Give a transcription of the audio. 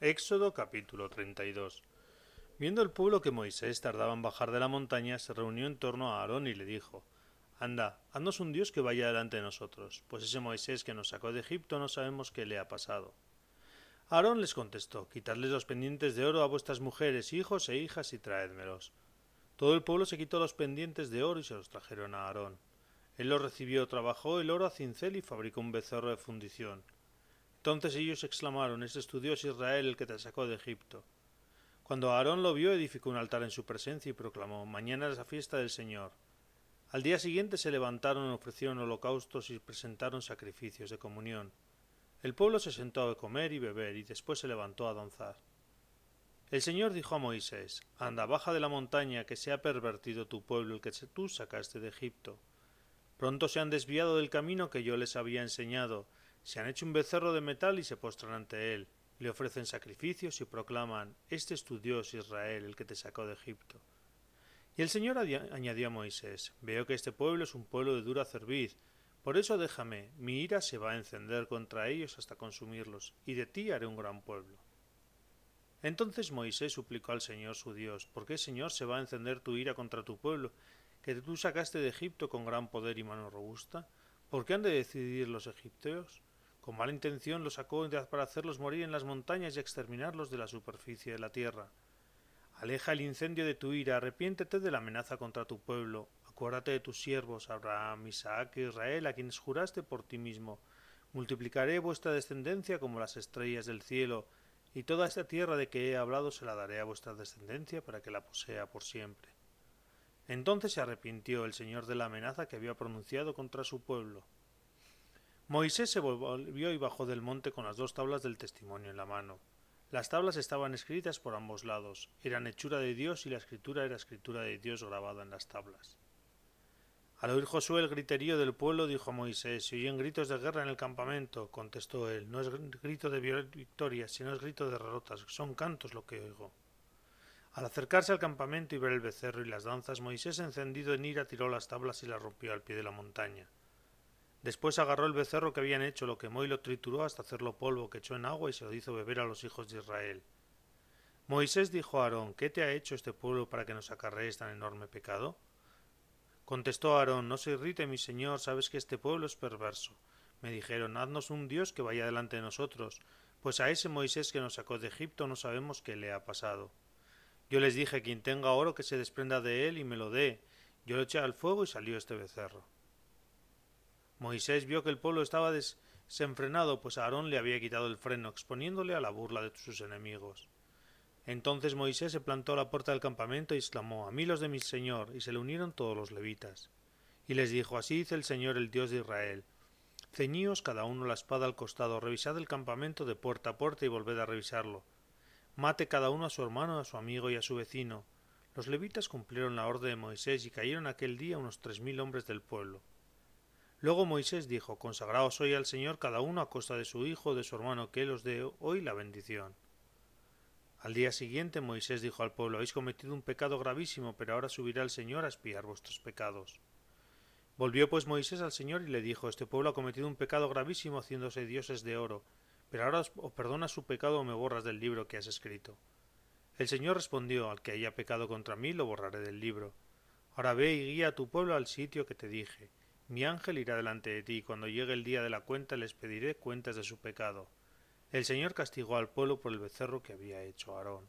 Éxodo capítulo 32 Viendo el pueblo que Moisés tardaba en bajar de la montaña, se reunió en torno a Aarón y le dijo Anda, haznos un Dios que vaya delante de nosotros, pues ese Moisés que nos sacó de Egipto no sabemos qué le ha pasado. Aarón les contestó Quitadles los pendientes de oro a vuestras mujeres, hijos e hijas y traédmelos. Todo el pueblo se quitó los pendientes de oro y se los trajeron a Aarón. Él los recibió, trabajó el oro a cincel y fabricó un becerro de fundición. Entonces ellos exclamaron, Este es tu Israel el que te sacó de Egipto. Cuando Aarón lo vio, edificó un altar en su presencia y proclamó, Mañana es la fiesta del Señor. Al día siguiente se levantaron, ofrecieron holocaustos y presentaron sacrificios de comunión. El pueblo se sentó a comer y beber y después se levantó a danzar. El Señor dijo a Moisés, Anda, baja de la montaña, que se ha pervertido tu pueblo, el que tú sacaste de Egipto. Pronto se han desviado del camino que yo les había enseñado, se han hecho un becerro de metal y se postran ante él, le ofrecen sacrificios y proclaman Este es tu Dios Israel, el que te sacó de Egipto. Y el Señor añadió a Moisés Veo que este pueblo es un pueblo de dura cerviz, por eso déjame, mi ira se va a encender contra ellos hasta consumirlos, y de ti haré un gran pueblo. Entonces Moisés suplicó al Señor su Dios ¿Por qué, Señor, se va a encender tu ira contra tu pueblo, que tú sacaste de Egipto con gran poder y mano robusta? ¿Por qué han de decidir los egipteos? Con mala intención los sacó para hacerlos morir en las montañas y exterminarlos de la superficie de la tierra. Aleja el incendio de tu ira, arrepiéntete de la amenaza contra tu pueblo, acuérdate de tus siervos, Abraham, Isaac e Israel, a quienes juraste por ti mismo. Multiplicaré vuestra descendencia como las estrellas del cielo, y toda esta tierra de que he hablado se la daré a vuestra descendencia para que la posea por siempre. Entonces se arrepintió el Señor de la amenaza que había pronunciado contra su pueblo. Moisés se volvió y bajó del monte con las dos tablas del testimonio en la mano. Las tablas estaban escritas por ambos lados, eran hechura de Dios y la escritura era escritura de Dios grabada en las tablas. Al oír Josué el griterío del pueblo, dijo a Moisés, se oyen gritos de guerra en el campamento. Contestó él, no es grito de victoria, sino es grito de derrotas, son cantos lo que oigo. Al acercarse al campamento y ver el becerro y las danzas, Moisés, encendido en ira, tiró las tablas y las rompió al pie de la montaña. Después agarró el becerro que habían hecho, lo quemó y lo trituró hasta hacerlo polvo, que echó en agua y se lo hizo beber a los hijos de Israel. Moisés dijo a Aarón, ¿qué te ha hecho este pueblo para que nos acarrees tan enorme pecado? Contestó Aarón, no se irrite, mi señor, sabes que este pueblo es perverso. Me dijeron, haznos un Dios que vaya delante de nosotros, pues a ese Moisés que nos sacó de Egipto no sabemos qué le ha pasado. Yo les dije, quien tenga oro que se desprenda de él y me lo dé. Yo lo eché al fuego y salió este becerro. Moisés vio que el pueblo estaba desenfrenado, pues Aarón le había quitado el freno, exponiéndole a la burla de sus enemigos. Entonces Moisés se plantó a la puerta del campamento y exclamó A mí los de mi señor, y se le unieron todos los levitas. Y les dijo Así dice el Señor el Dios de Israel Ceñíos cada uno la espada al costado, revisad el campamento de puerta a puerta y volved a revisarlo. Mate cada uno a su hermano, a su amigo y a su vecino. Los levitas cumplieron la orden de Moisés y cayeron aquel día unos tres mil hombres del pueblo. Luego Moisés dijo, Consagraos hoy al Señor cada uno a costa de su hijo o de su hermano, que él os dé hoy la bendición. Al día siguiente Moisés dijo al pueblo, habéis cometido un pecado gravísimo, pero ahora subirá el Señor a espiar vuestros pecados. Volvió pues Moisés al Señor y le dijo, Este pueblo ha cometido un pecado gravísimo haciéndose dioses de oro, pero ahora os perdona su pecado o me borras del libro que has escrito. El Señor respondió, Al que haya pecado contra mí lo borraré del libro. Ahora ve y guía a tu pueblo al sitio que te dije mi ángel irá delante de ti, y cuando llegue el día de la cuenta les pediré cuentas de su pecado. El Señor castigó al pueblo por el becerro que había hecho Aarón.